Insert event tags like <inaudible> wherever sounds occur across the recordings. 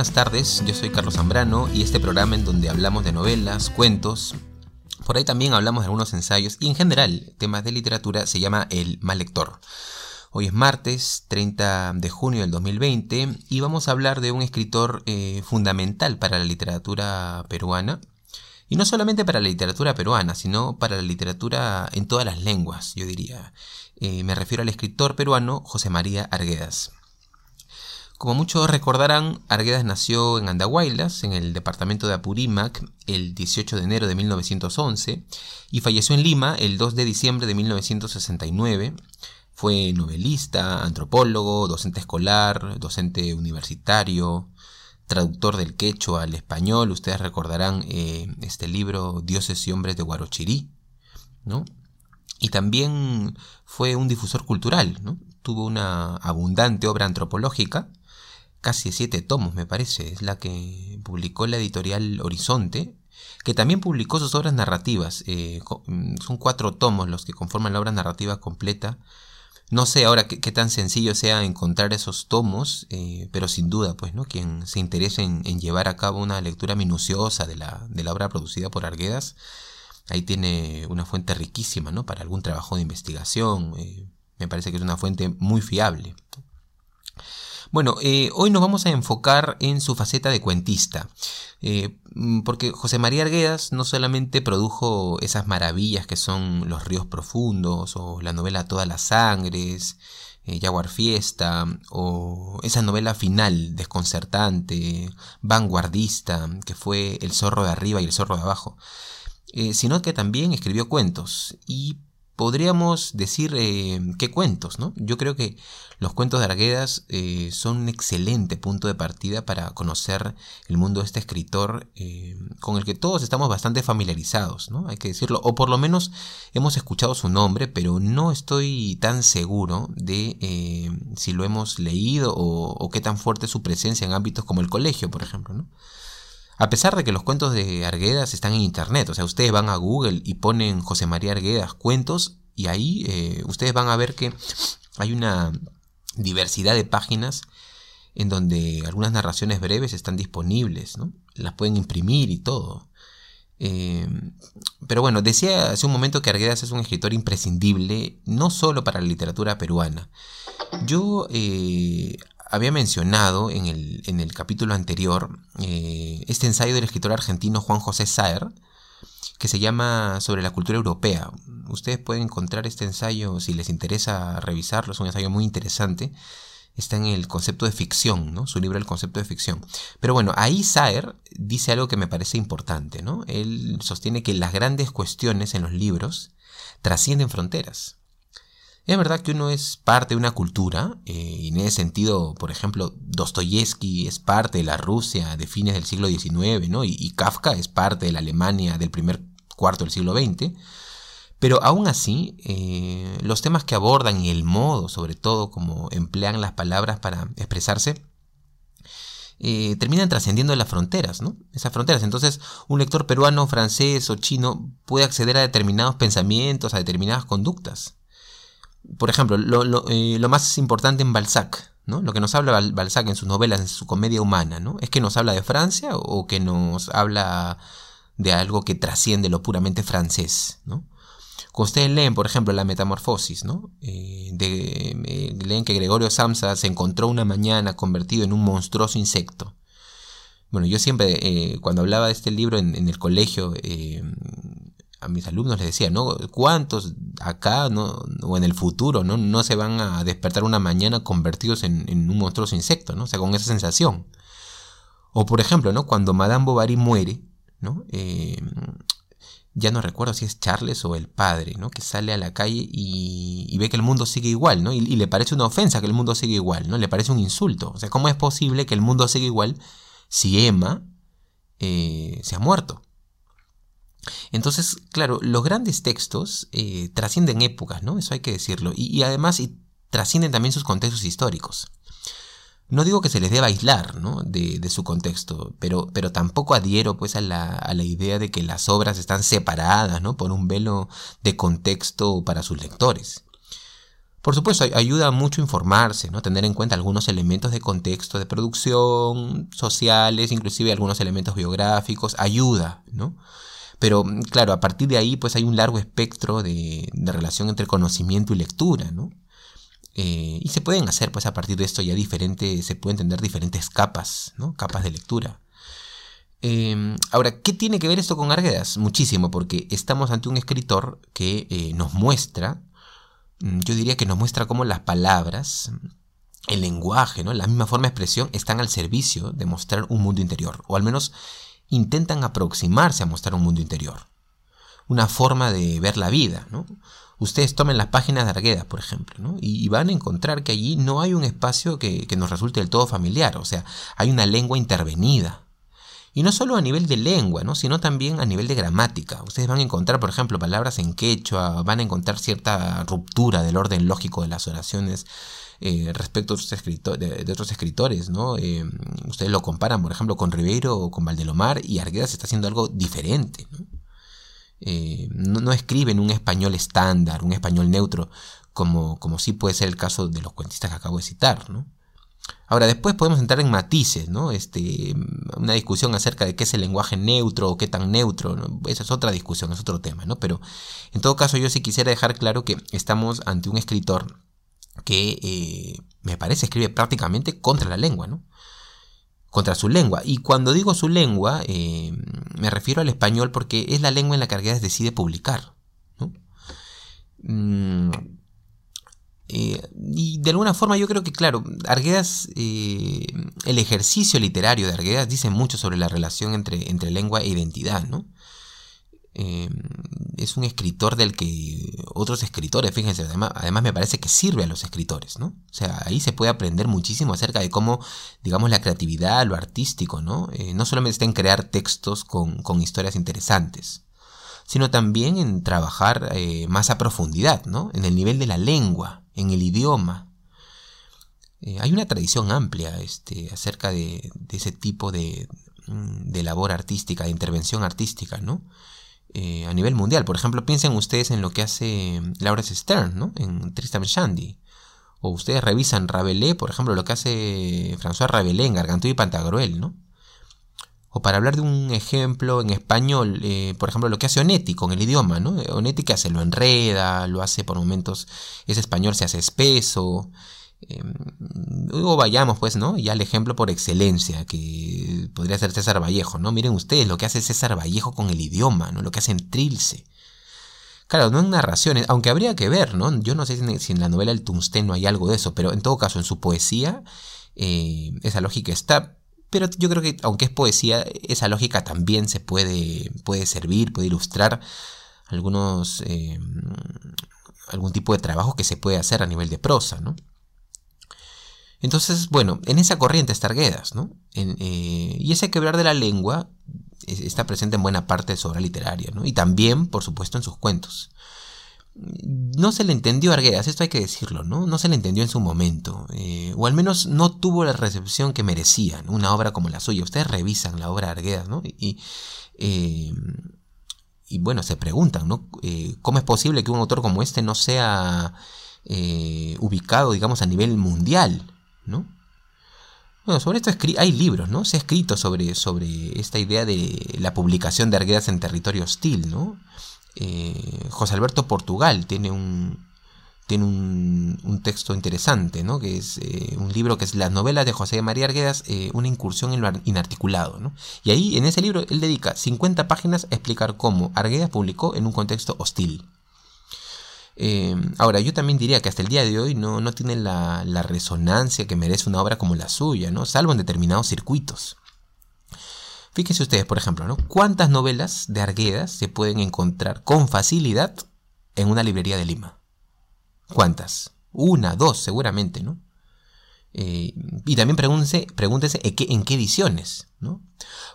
Buenas tardes, yo soy Carlos Zambrano y este programa en donde hablamos de novelas, cuentos, por ahí también hablamos de algunos ensayos y en general temas de literatura se llama El Mal Lector. Hoy es martes 30 de junio del 2020 y vamos a hablar de un escritor eh, fundamental para la literatura peruana. Y no solamente para la literatura peruana, sino para la literatura en todas las lenguas, yo diría. Eh, me refiero al escritor peruano José María Arguedas. Como muchos recordarán, Arguedas nació en Andahuaylas, en el departamento de Apurímac, el 18 de enero de 1911 y falleció en Lima el 2 de diciembre de 1969. Fue novelista, antropólogo, docente escolar, docente universitario, traductor del quechua al español. Ustedes recordarán eh, este libro Dioses y Hombres de Guarochirí, ¿no? Y también fue un difusor cultural, ¿no? Tuvo una abundante obra antropológica casi siete tomos, me parece, es la que publicó la editorial Horizonte, que también publicó sus obras narrativas. Eh, mm, son cuatro tomos los que conforman la obra narrativa completa. No sé ahora qué, tan sencillo sea encontrar esos tomos, eh, pero sin duda, pues, ¿no? Quien se interese en, llevar a cabo una lectura minuciosa de la, de la obra producida por Arguedas, ahí tiene una fuente riquísima, ¿no? Para algún trabajo de investigación. Eh, me parece que es una fuente muy fiable. Bueno, eh, hoy nos vamos a enfocar en su faceta de cuentista, eh, mm, porque José María Arguedas no solamente produjo esas maravillas que son Los ríos profundos o la novela Todas las sangres, eh, Jaguar Fiesta, o esa novela final desconcertante, vanguardista, que fue El zorro de arriba y el zorro de abajo, sino que también escribió cuentos y podríamos decir eh, qué cuentos, ¿no? Yo creo que los cuentos de Arguedas eh, son un excelente punto de partida para conocer el mundo de este escritor eh, con el que todos estamos bastante familiarizados, ¿no? Hay que decirlo, o por lo menos hemos escuchado su nombre, pero no estoy tan seguro de si lo hemos leído o, o qué tan fuerte es su presencia en ámbitos como el colegio, por ejemplo, ¿no? A pesar de que los cuentos de Arguedas están en internet, o sea, ustedes van a Google y ponen José María Arguedas cuentos y ahí eh, ustedes van a ver que hay una diversidad de páginas en donde algunas narraciones breves están disponibles, ¿no? Las pueden imprimir y todo. Eh, pero bueno, decía hace un momento que Arguedas es un escritor imprescindible, no solo para la literatura peruana. Yo eh, había mencionado en el, en el capítulo anterior eh, este ensayo del escritor argentino Juan José Saer, que se llama Sobre la cultura europea. Ustedes pueden encontrar este ensayo si les interesa revisarlo, es un ensayo muy interesante. Está en el concepto de ficción, ¿no? Su libro El concepto de ficción. Pero bueno, ahí Saer dice algo que me parece importante, ¿no? Él sostiene que las grandes cuestiones en los libros trascienden fronteras. Es verdad que uno es parte de una cultura, eh, y en ese sentido, por ejemplo, Dostoyevsky es parte de la Rusia de fines del siglo XIX, y, Kafka es parte de la Alemania del primer cuarto del siglo XX, pero aún así, eh, los temas que abordan y el modo, sobre todo, como emplean las palabras para expresarse, eh, terminan trascendiendo las fronteras, ¿no? Esas fronteras. Entonces, un lector peruano, francés o chino puede acceder a determinados pensamientos, a determinadas conductas por ejemplo, eh, lo, más importante en Balzac, ¿no? Lo que nos habla Balzac en sus novelas, en su comedia humana, ¿no? ¿Es que nos habla de Francia o que nos habla de algo que trasciende lo puramente francés, ¿no? Cuando ustedes leen, por ejemplo, La Metamorfosis, ¿no? Eh, eh, leen que Gregorio Samsa se encontró una mañana convertido en un monstruoso insecto. Bueno, yo siempre, cuando hablaba de este libro en el colegio, a mis alumnos les decía, ¿no? ¿Cuántos acá no, o en el futuro ¿no? no se van a despertar una mañana convertidos en, un monstruoso insecto, ¿no? O sea, con esa sensación. O por ejemplo, ¿no? Cuando Madame Bovary muere, ¿no? Eh, ya no recuerdo si es Charles o el padre, ¿no? Que sale a la calle y, ve que el mundo sigue igual, ¿no? Y, le parece una ofensa que el mundo siga igual, ¿no? Le parece un insulto. O sea, ¿cómo es posible que el mundo siga igual si Emma eh, se ha muerto? Entonces, claro, los grandes textos eh, trascienden épocas, ¿no? Eso hay que decirlo. Y, además y trascienden también sus contextos históricos. No digo que se les deba aislar ¿no? de, su contexto, pero, pero tampoco adhiero pues, a, la, a la idea de que las obras están separadas ¿no? por un velo de contexto para sus lectores. Por supuesto, ayuda mucho informarse, ¿no? Tener en cuenta algunos elementos de contexto de producción, sociales, inclusive algunos elementos biográficos, ayuda, ¿no? Pero claro, a partir de ahí pues hay un largo espectro de, relación entre conocimiento y lectura, ¿no? Eh, y se pueden hacer pues a partir de esto ya diferentes, se pueden tener diferentes capas, ¿no? Capas de lectura. Em, ahora, ¿qué tiene que ver esto con Arguedas? Muchísimo, porque estamos ante un escritor que eh, nos muestra Mm, yo diría que nos muestra cómo las palabras, el lenguaje, ¿no? la misma forma de expresión están al servicio de mostrar un mundo interior, o al menos intentan aproximarse a mostrar un mundo interior, una forma de ver la vida. ¿no? Ustedes tomen las páginas de Argueda, por ejemplo, y van a encontrar que allí no hay un espacio que, que nos resulte del todo familiar, o sea, hay una lengua intervenida. Y no solo a nivel de lengua, ¿no? sino también a nivel de gramática. Ustedes van a encontrar, por ejemplo, palabras en quechua, van a encontrar cierta ruptura del orden lógico de las oraciones eh, respecto a otros de, otros escritores. ¿no? Eh, ustedes lo comparan, por ejemplo, con Ribeiro o con Valdelomar y Arguedas está haciendo algo diferente. ¿no? Eh, no, escribe en un español estándar, un español neutro, como, como sí puede ser el caso de los cuentistas que acabo de citar. Ahora, después podemos entrar en matices, ¿no? Este, una discusión acerca de qué es el lenguaje neutro o qué tan neutro, esa es otra discusión, es otro tema, ¿no? Pero en todo caso yo sí quisiera dejar claro que estamos ante un escritor que eh, me parece escribe prácticamente contra la lengua, ¿no? Contra su lengua. Y cuando digo su lengua, eh, me refiero al español porque es la lengua en la que Arguedas decide publicar, ¿no? Mm, eh, y de alguna forma yo creo que, claro, Arguedas, el ejercicio literario de Arguedas dice mucho sobre la relación entre, entre lengua e identidad, ¿no? Eh, es un escritor del que otros escritores, fíjense, además, además, me parece que sirve a los escritores, ¿no? O sea, ahí se puede aprender muchísimo acerca de cómo, digamos, la creatividad, lo artístico, ¿no? no solamente está en crear textos con, con historias interesantes, sino también en trabajar más a profundidad, ¿no? En el nivel de la lengua, en el idioma. Eh, hay una tradición amplia este, acerca de, ese tipo de, mm, de, labor artística, de intervención artística, ¿no? Eh, a nivel mundial. Por ejemplo, piensen ustedes en lo que hace Laura Stern, ¿no? En Tristan Shandy. O ustedes revisan Rabelais, por ejemplo, lo que hace François Rabelais en Gargantúa y Pantagruel, ¿no? O para hablar de un ejemplo en español, eh, por ejemplo, lo que hace Onetti con el idioma, ¿no? Onetti que hace, lo enreda, lo hace por momentos, ese español se hace espeso. Em, luego vayamos, pues, ¿no? Ya el ejemplo por excelencia, que podría ser César Vallejo, ¿no? Miren ustedes lo que hace César Vallejo con el idioma, ¿no? Lo que hace en Trilce. Claro, no en narraciones, aunque habría que ver, ¿no? Yo no sé si en, la novela El Tungsteno hay algo de eso, pero en todo caso, en su poesía, eh, esa lógica está pero yo creo que aunque es poesía, esa lógica también se puede, puede servir, puede ilustrar algunos, eh, algún tipo de trabajo que se puede hacer a nivel de prosa, ¿no? Entonces, bueno, en esa corriente está Arguedas, ¿no? Eh, y ese quebrar de la lengua está presente en buena parte de su obra literaria, ¿no? Y también, por supuesto, en sus cuentos no se le entendió a Arguedas, esto hay que decirlo, ¿no? No se le entendió en su momento, eh, o al menos no tuvo la recepción que merecía, una obra como la suya. Ustedes revisan la obra de Arguedas, ¿no? Y, eh, y bueno, se preguntan, ¿no? ¿Cómo es posible que un autor como este no sea ubicado, digamos, a nivel mundial, ¿no? Bueno, sobre esto hay libros, ¿no? Se ha escrito sobre, sobre esta idea de la publicación de Arguedas en territorio hostil, ¿no? Eh, José Alberto Portugal tiene un, tiene un, texto interesante, ¿no? que es eh, un libro que es Las novelas de José María Arguedas, eh, una incursión en lo inarticulado. ¿no? Y ahí, en ese libro, él dedica 50 páginas a explicar cómo Arguedas publicó en un contexto hostil. Ahora, yo también diría que hasta el día de hoy no, no tiene la, la, resonancia que merece una obra como la suya, ¿no? salvo en determinados circuitos. Fíjense ustedes, por ejemplo, ¿no? ¿Cuántas novelas de Arguedas se pueden encontrar con facilidad en una librería de Lima? ¿Cuántas? Una, dos, seguramente, ¿no? Eh, y también pregúntese, pregúntese en, qué, ediciones, ¿no?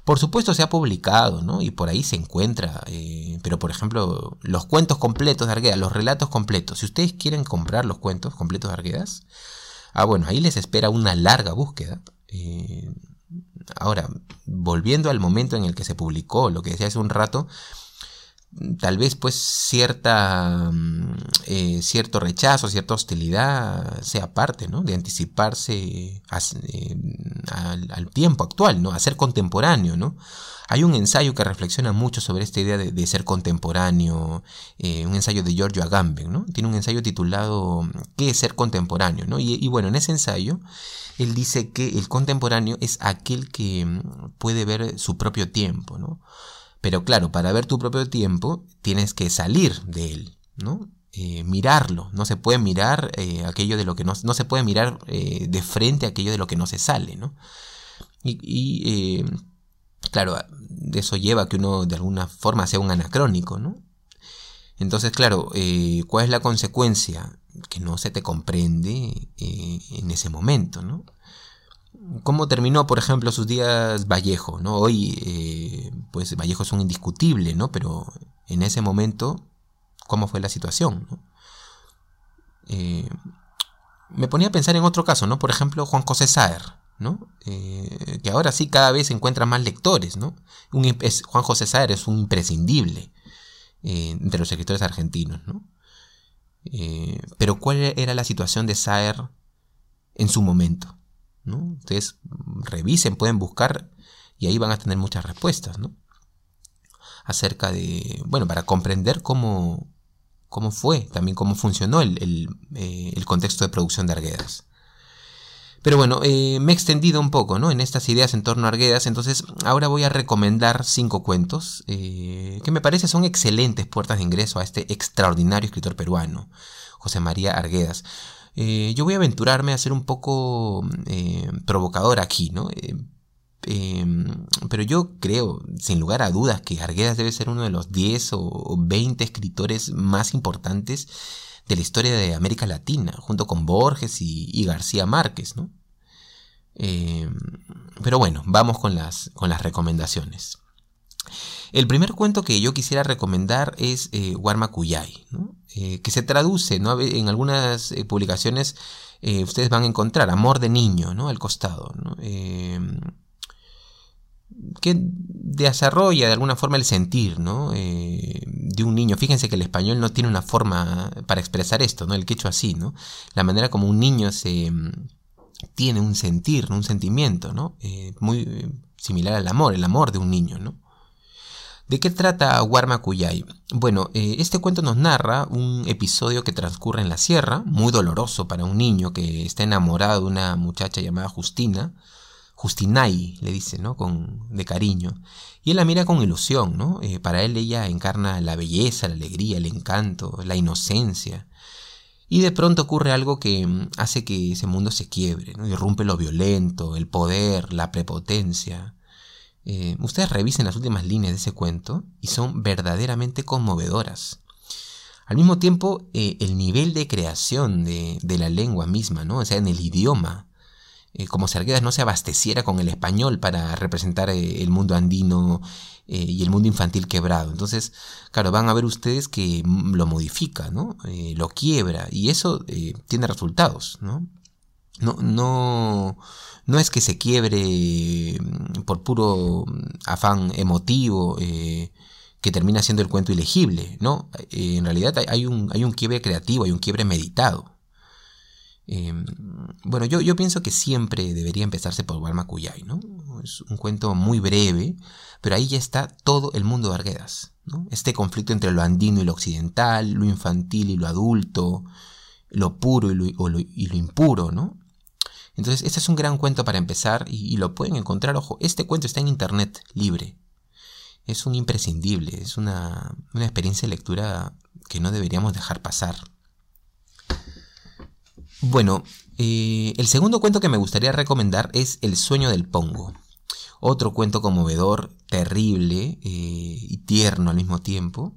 Por supuesto se ha publicado, ¿no? Y por ahí se encuentra, eh, pero por ejemplo, los cuentos completos de Arguedas, los relatos completos, si ustedes quieren comprar los cuentos completos de Arguedas, ah, bueno, ahí les espera una larga búsqueda. Eh, Ahora, volviendo al momento en el que se publicó, lo que decía hace un rato, tal vez pues cierta mm, eh, cierto rechazo, cierta hostilidad sea parte, ¿no? De anticiparse eh, al, tiempo actual, ¿no? A ser contemporáneo, ¿no? Hay un ensayo que reflexiona mucho sobre esta idea de, ser contemporáneo, eh, un ensayo de Giorgio Agamben, ¿no? Tiene un ensayo titulado ¿Qué es ser contemporáneo? ¿no? Y, y bueno, en ese ensayo él dice que el contemporáneo es aquel que mm, puede ver su propio tiempo, ¿no? Pero claro, para ver tu propio tiempo tienes que salir de él, ¿no? Eh, mirarlo, no se puede mirar eh, aquello de lo que no, no se puede mirar eh, de frente aquello de lo que no se sale, ¿no? Y, claro, eso lleva a que uno de alguna forma sea un anacrónico, ¿no? Entonces, claro, ¿cuál es la consecuencia? Que no se te comprende en ese momento, ¿no? Cómo terminó, por ejemplo, sus días Vallejo, ¿no? Hoy, eh, pues Vallejo es un indiscutible, ¿no? Pero en ese momento, ¿cómo fue la situación? Eh, me ponía a pensar en otro caso, ¿no? Por ejemplo, Juan José Saer, ¿no? Eh, que ahora sí cada vez encuentra más lectores, ¿no? Juan José Saer es un imprescindible entre los escritores argentinos, ¿no? pero ¿cuál era la situación de Saer en su momento? Ustedes revisen, pueden buscar y ahí van a tener muchas respuestas, ¿no? Acerca de, bueno, para comprender cómo, cómo fue, también cómo funcionó el, eh, contexto de producción de Arguedas. Pero bueno, eh, me he extendido un poco ¿no? en estas ideas en torno a Arguedas, entonces ahora voy a recomendar cinco cuentos eh, que me parece son excelentes puertas de ingreso a este extraordinario escritor peruano, José María Arguedas. Eh, yo voy a aventurarme a ser un poco eh, provocador aquí, ¿no? Eh, em, pero yo creo, sin lugar a dudas, que Arguedas debe ser uno de los 10 o 20 escritores más importantes de la historia de América Latina, junto con Borges y, García Márquez, ¿no? Em, pero bueno, vamos con las, con las recomendaciones. El primer cuento que yo quisiera recomendar es eh, eh que se traduce ¿no? en algunas eh, publicaciones, eh, ustedes van a encontrar Amor de Niño ¿no? al costado, que desarrolla de alguna forma el sentir de un niño. Fíjense que el español no tiene una forma para expresar esto, ¿no? el quechua así, ¿no? la manera como un niño se tiene un sentir, un sentimiento, ¿no? muy similar al amor, el amor de un niño, ¿no? ¿De qué trata Warma Kuyay? Bueno, eh, este cuento nos narra un episodio que transcurre en la sierra, muy doloroso para un niño que está enamorado de una muchacha llamada Justina. Justinay, le dice, ¿no? Con, de cariño. Y él la mira con ilusión, ¿no? Eh, para él ella encarna la belleza, la alegría, el encanto, la inocencia. Y de pronto ocurre algo que mm, hace que ese mundo se quiebre, ¿no? Irrumpe lo violento, el poder, la prepotencia. Eh, ustedes revisen las últimas líneas de ese cuento y son verdaderamente conmovedoras. Al mismo tiempo, eh, el nivel de creación de, la lengua misma, ¿no? O sea, en el idioma, eh, como si no se abasteciera con el español para representar el mundo andino y el mundo infantil quebrado. Entonces, claro, van a ver ustedes que lo modifica, ¿no? lo quiebra y eso tiene resultados, ¿no? No, no, no es que se quiebre mm, por puro mm, afán emotivo eh, que termina siendo el cuento ilegible, ¿no? Eh, en realidad hay un, hay un quiebre creativo, hay un quiebre meditado. Em, bueno, yo, yo, pienso que siempre debería empezarse por Walmakuyay, ¿no? Es un cuento muy breve, pero ahí ya está todo el mundo de Arguedas, ¿no? Este conflicto entre lo andino y lo occidental, lo infantil y lo adulto, lo puro y lo, y lo impuro, ¿no? Entonces, este es un gran cuento para empezar y, lo pueden encontrar. Ojo, este cuento está en internet libre. Es un imprescindible, es una, experiencia de lectura que no deberíamos dejar pasar. Bueno, eh, el segundo cuento que me gustaría recomendar es El sueño del Pongo. Otro cuento conmovedor, terrible eh, y tierno al mismo tiempo.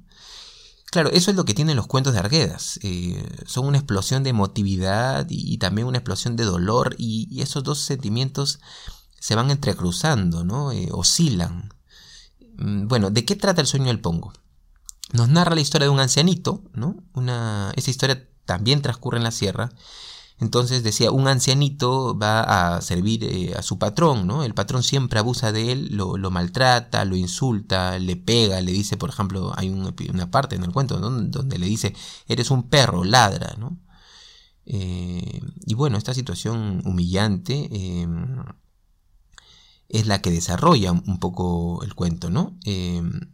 Claro, eso es lo que tienen los cuentos de Arguedas. Eh, son una explosión de emotividad y, también una explosión de dolor y, esos dos sentimientos se van entrecruzando, ¿no? Eh, oscilan. Mm, bueno, ¿de qué trata el sueño del Pongo? Nos narra la historia de un ancianito, ¿no? Una, esa historia también transcurre en la sierra Entonces decía, un ancianito va a servir eh, a su patrón, ¿no? El patrón siempre abusa de él, lo, maltrata, lo insulta, le pega, le dice, por ejemplo, hay una parte en el cuento donde le dice, eres un perro, ladra, ¿no? Eh, y bueno, esta situación humillante em, es la que desarrolla un poco el cuento, ¿no? Em,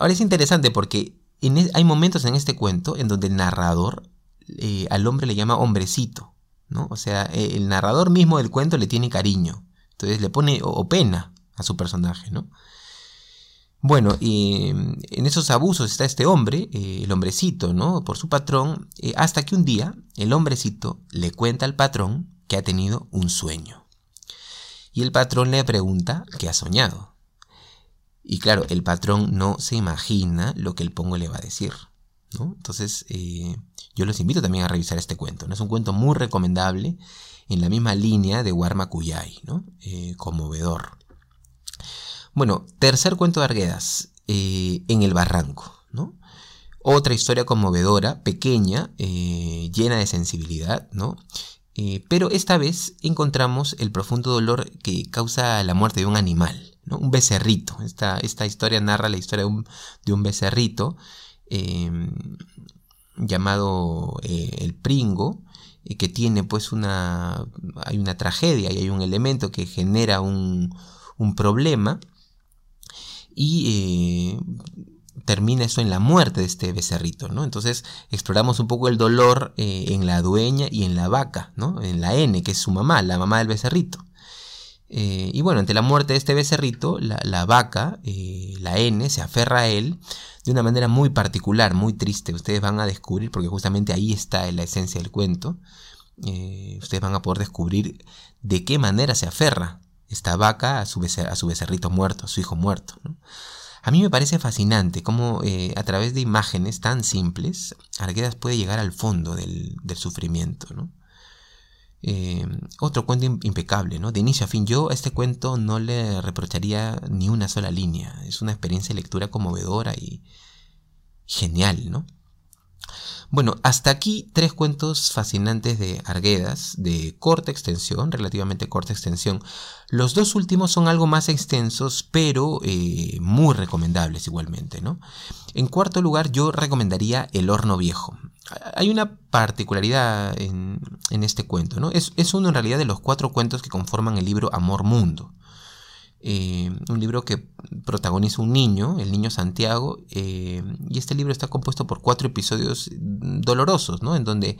ahora es interesante porque hay momentos en este cuento en donde el narrador eh, al hombre le llama hombrecito, ¿no? O sea, e, el narrador mismo del cuento le tiene cariño, entonces le pone o, pena a su personaje, ¿no? Bueno, y en esos abusos está este hombre, eh, el hombrecito, ¿no? Por su patrón, eh, hasta que un día el hombrecito le cuenta al patrón que ha tenido un sueño. Y el patrón le pregunta qué ha soñado. Y claro, el patrón no se imagina lo que el pongo le va a decir. ¿no? Entonces, eh, yo los invito también a revisar este cuento. ¿no? Es un cuento muy recomendable en la misma línea de Warma Kuyai, ¿no? Eh, conmovedor. Bueno, tercer cuento de Arguedas, eh, En el Barranco. ¿no? Otra historia conmovedora, pequeña, llena de sensibilidad, ¿no? pero esta vez encontramos el profundo dolor que causa la muerte de un animal, un becerrito. Esta, esta, historia narra la historia de un, becerrito em, llamado eh, el Pringo, y que tiene pues una, hay una tragedia y hay un elemento que genera un, problema y eh, termina eso en la muerte de este becerrito, ¿no? Entonces exploramos un poco el dolor eh, en la dueña y en la vaca, ¿no? En la N, que es su mamá, la mamá del becerrito. Eh, y bueno, ante la muerte de este becerrito, la, vaca, eh, la N, se aferra a él de una manera muy particular, muy triste. Ustedes van a descubrir, porque justamente ahí está la esencia del cuento, eh, ustedes van a poder descubrir de qué manera se aferra esta vaca a su, becerrito muerto, a su hijo muerto. A mí me parece fascinante cómo a través de imágenes tan simples, Arguedas puede llegar al fondo del, del sufrimiento. ¿no? Eh, otro cuento impecable, ¿no? De inicio a fin. Yo a este cuento no le reprocharía ni una sola línea. Es una experiencia de lectura conmovedora y genial, ¿no? Bueno, hasta aquí tres cuentos fascinantes de Arguedas, de corta extensión, relativamente corta extensión. Los dos últimos son algo más extensos, pero eh, muy recomendables igualmente, ¿no? En cuarto lugar, yo recomendaría El horno viejo. Hay una particularidad en, este cuento, ¿no? Es, uno en realidad de los cuatro cuentos que conforman el libro Amor Mundo. Eh, un libro que protagoniza un niño, el niño Santiago, eh, y este libro está compuesto por cuatro episodios dolorosos, ¿no? En donde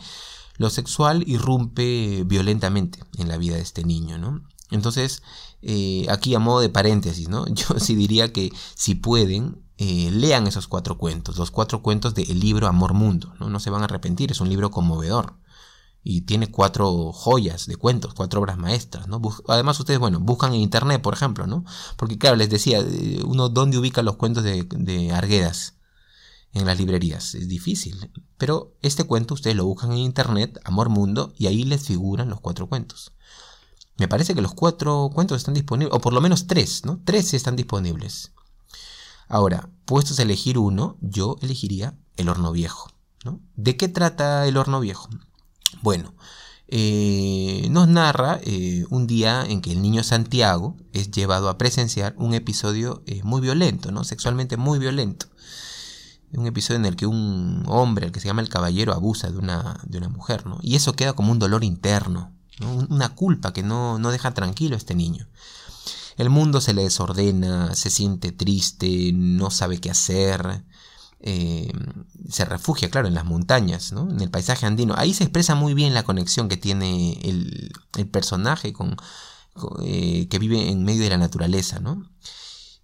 lo sexual irrumpe violentamente en la vida de este niño, ¿no? Entonces, eh, aquí a modo de paréntesis, ¿no? <laughs> Yo sí diría que si pueden, lean esos cuatro cuentos, los cuatro cuentos del libro Amor Mundo, ¿no? No se van a arrepentir, es un libro conmovedor y tiene cuatro joyas de cuentos, cuatro obras maestras, ¿no? Además ustedes, bueno, buscan en internet, por ejemplo, ¿no? Porque claro, les decía, eh, uno dónde ubica los cuentos de, de Arguedas en las librerías, es difícil, pero este cuento ustedes lo buscan en internet, Amor Mundo, y ahí les figuran los cuatro cuentos. Me parece que los cuatro cuentos están disponibles, o por lo menos tres, ¿no? Tres están disponibles. Ahora, puestos a elegir uno, yo elegiría El Horno Viejo. ¿De qué trata El Horno Viejo? Bueno, eh, nos narra eh, un día en que el niño Santiago es llevado a presenciar un episodio eh, muy violento, ¿no? Sexualmente muy violento. Un episodio en el que un hombre, el que se llama el caballero, abusa de una, de una mujer, ¿no? Y eso queda como un dolor interno, una culpa que no, no deja tranquilo a este niño. El mundo se le desordena, se siente triste, no sabe qué hacer, eh, se refugia, claro, en las montañas, en el paisaje andino. Ahí se expresa muy bien la conexión que tiene el, personaje con, eh, que vive en medio de la naturaleza.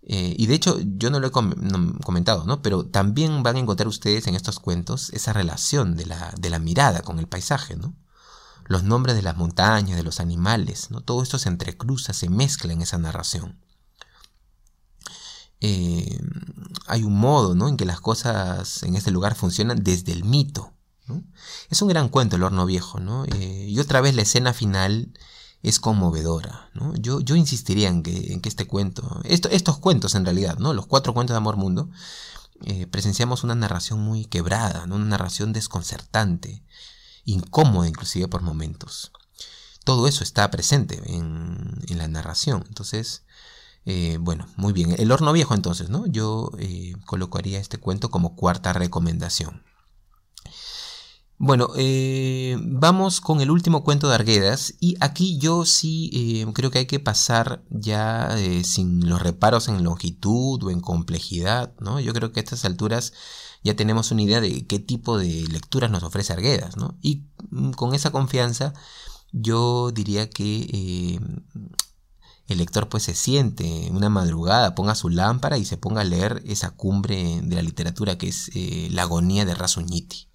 Eh, y de hecho, yo no lo he comentado, ¿no? pero también van a encontrar ustedes en estos cuentos esa relación de la, de la mirada con el paisaje. ¿no? Los nombres de las montañas, de los animales, ¿no? todo esto se entrecruza, se mezcla en esa narración. Eh, hay un modo ¿no? en que las cosas en este lugar funcionan desde el mito. Es un gran cuento el horno viejo, ¿no? Eh, y otra vez la escena final es conmovedora. ¿no? Yo, yo insistiría en que, en que este cuento, estos cuentos en realidad, ¿no? los cuatro cuentos de Amor Mundo, eh, presenciamos una narración muy quebrada, ¿no? una narración desconcertante, incómoda inclusive por momentos. Todo eso está presente en, la narración. Entonces, eh, bueno, muy bien. El horno viejo entonces, ¿no? Yo eh, colocaría este cuento como cuarta recomendación. Bueno, eh, vamos con el último cuento de Arguedas y aquí yo sí creo que hay que pasar ya sin los reparos en longitud o en complejidad, ¿no? Yo creo que a estas alturas ya tenemos una idea de qué tipo de lecturas nos ofrece Arguedas, ¿no? Y mm, con esa confianza yo diría que el lector pues se siente una madrugada, ponga su lámpara y se ponga a leer esa cumbre de la literatura que es la agonía de Rasuñiti.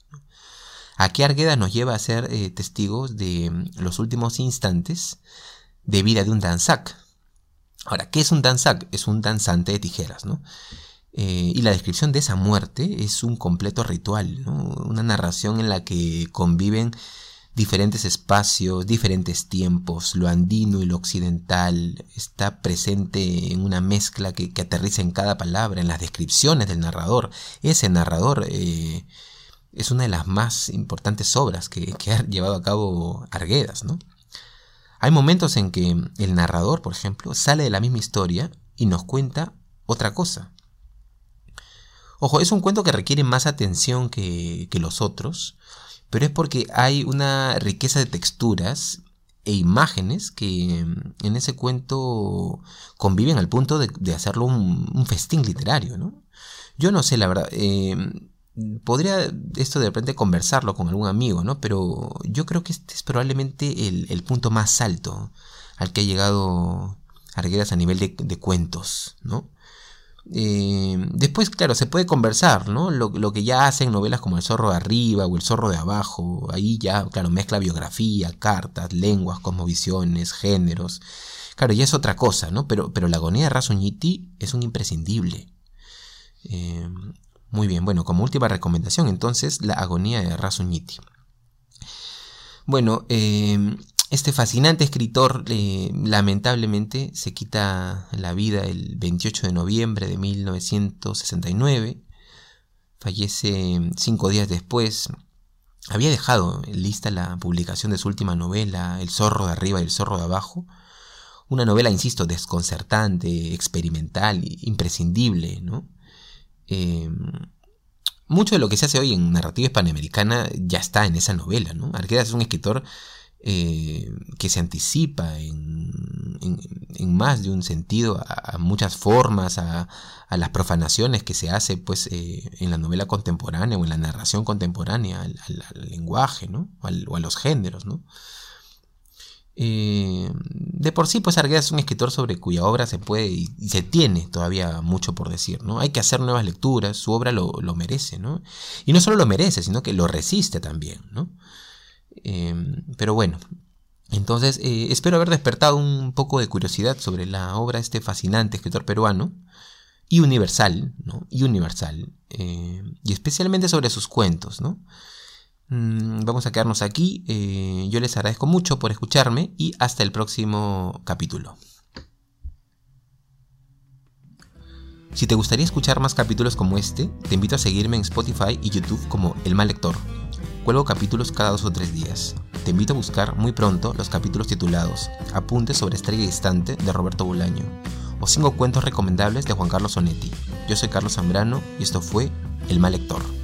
Aquí Argueda nos lleva a ser eh, testigos de mm, los últimos instantes de vida de un danzac. Ahora, ¿qué es un danzac? Es un danzante de tijeras, ¿no? Eh, y la descripción de esa muerte es un completo ritual, una narración en la que conviven diferentes espacios, diferentes tiempos, lo andino y lo occidental, está presente en una mezcla que, aterriza en cada palabra, en las descripciones del narrador. Ese narrador eh, es una de las más importantes obras que, ha llevado a cabo Arguedas, ¿no? Hay momentos en que el narrador, por ejemplo, sale de la misma historia y nos cuenta otra cosa. Ojo, es un cuento que requiere más atención que, los otros, pero es porque hay una riqueza de texturas e imágenes que en ese cuento conviven al punto de, hacerlo un, festín literario, ¿no? Yo no sé, la verdad. Eh, podría esto de repente conversarlo con algún amigo, ¿no? Pero yo creo que este es probablemente el, punto más alto al que ha llegado Arguedas a nivel de, cuentos, ¿no? Eh, después, claro, se puede conversar, ¿no? Lo, que ya hacen novelas como El zorro de arriba o El zorro de abajo, ahí ya, claro, mezcla biografía, cartas, lenguas, cosmovisiones, géneros. Claro, ya es otra cosa, ¿no? Pero, pero la agonía de Rasuñiti es un imprescindible. Eh, muy bien, bueno, como última recomendación entonces, la agonía de Rasuñiti. Bueno, em, este fascinante escritor eh, lamentablemente se quita la vida el 28 de noviembre de 1969. Fallece cinco días después. Había dejado lista la publicación de su última novela, El zorro de arriba y el zorro de abajo. Una novela, insisto, desconcertante, experimental, imprescindible, ¿no? Em, mucho de lo que se hace hoy en narrativa hispanoamericana ya está en esa novela, ¿no? Es un escritor eh, que se anticipa en, más de un sentido a, muchas formas, a, las profanaciones que se hace pues, eh, en la novela contemporánea o en la narración contemporánea, al, lenguaje, ¿no? o a los géneros, ¿no? Eh, de por sí, pues Arguedas es un escritor sobre cuya obra se puede y, se tiene todavía mucho por decir, ¿no? Hay que hacer nuevas lecturas, su obra lo, merece, ¿no? Y no solo lo merece, sino que lo resiste también, ¿no? Eh, pero bueno, entonces eh, espero haber despertado un poco de curiosidad sobre la obra de este fascinante escritor peruano y universal. Y universal, y especialmente sobre sus cuentos, ¿no? Mm, vamos a quedarnos aquí. Eh, yo les agradezco mucho por escucharme y hasta el próximo capítulo. Si te gustaría escuchar más capítulos como este, te invito a seguirme en Spotify y YouTube como El Mal Lector. Cuelgo capítulos cada dos o tres días. Te invito a buscar muy pronto los capítulos titulados Apuntes sobre Estrella Distante de Roberto Bolaño o Cinco Cuentos Recomendables de Juan Carlos Sonetti. Yo soy Carlos Zambrano y esto fue El Mal Lector.